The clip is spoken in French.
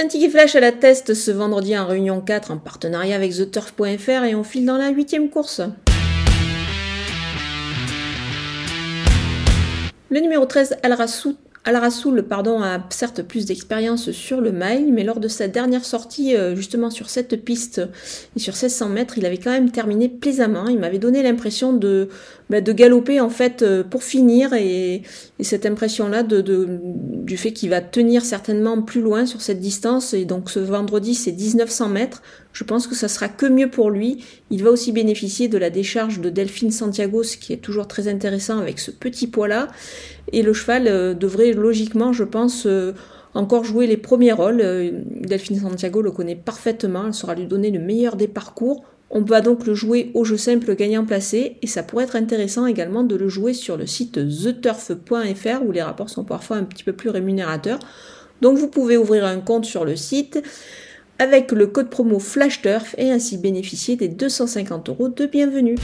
Un ticket flash à la test ce vendredi en réunion 4 en partenariat avec TheTurf.fr et on file dans la huitième course. Le numéro 13, Al Rasout Al-Rasoul pardon, a certes plus d'expérience sur le mile, mais lors de sa dernière sortie euh, justement sur cette piste et sur 1600 mètres, il avait quand même terminé plaisamment. Il m'avait donné l'impression de, bah, galoper en fait euh, pour finir et, cette impression-là du fait qu'il va tenir certainement plus loin sur cette distance. Et donc ce vendredi, c'est 1900 mètres. Je pense que ça sera que mieux pour lui. Il va aussi bénéficier de la décharge de Delphine Santiago, ce qui est toujours très intéressant avec ce petit poids-là. Et le cheval euh, devrait logiquement, je pense, euh, encore jouer les premiers rôles. Euh, Delphine Santiago le connaît parfaitement, elle saura lui donner le meilleur des parcours. On va donc le jouer au jeu simple gagnant placé et ça pourrait être intéressant également de le jouer sur le site theturf.fr où les rapports sont parfois un petit peu plus rémunérateurs. Donc vous pouvez ouvrir un compte sur le site avec le code promo FlashTurf et ainsi bénéficier des 250 euros de bienvenue.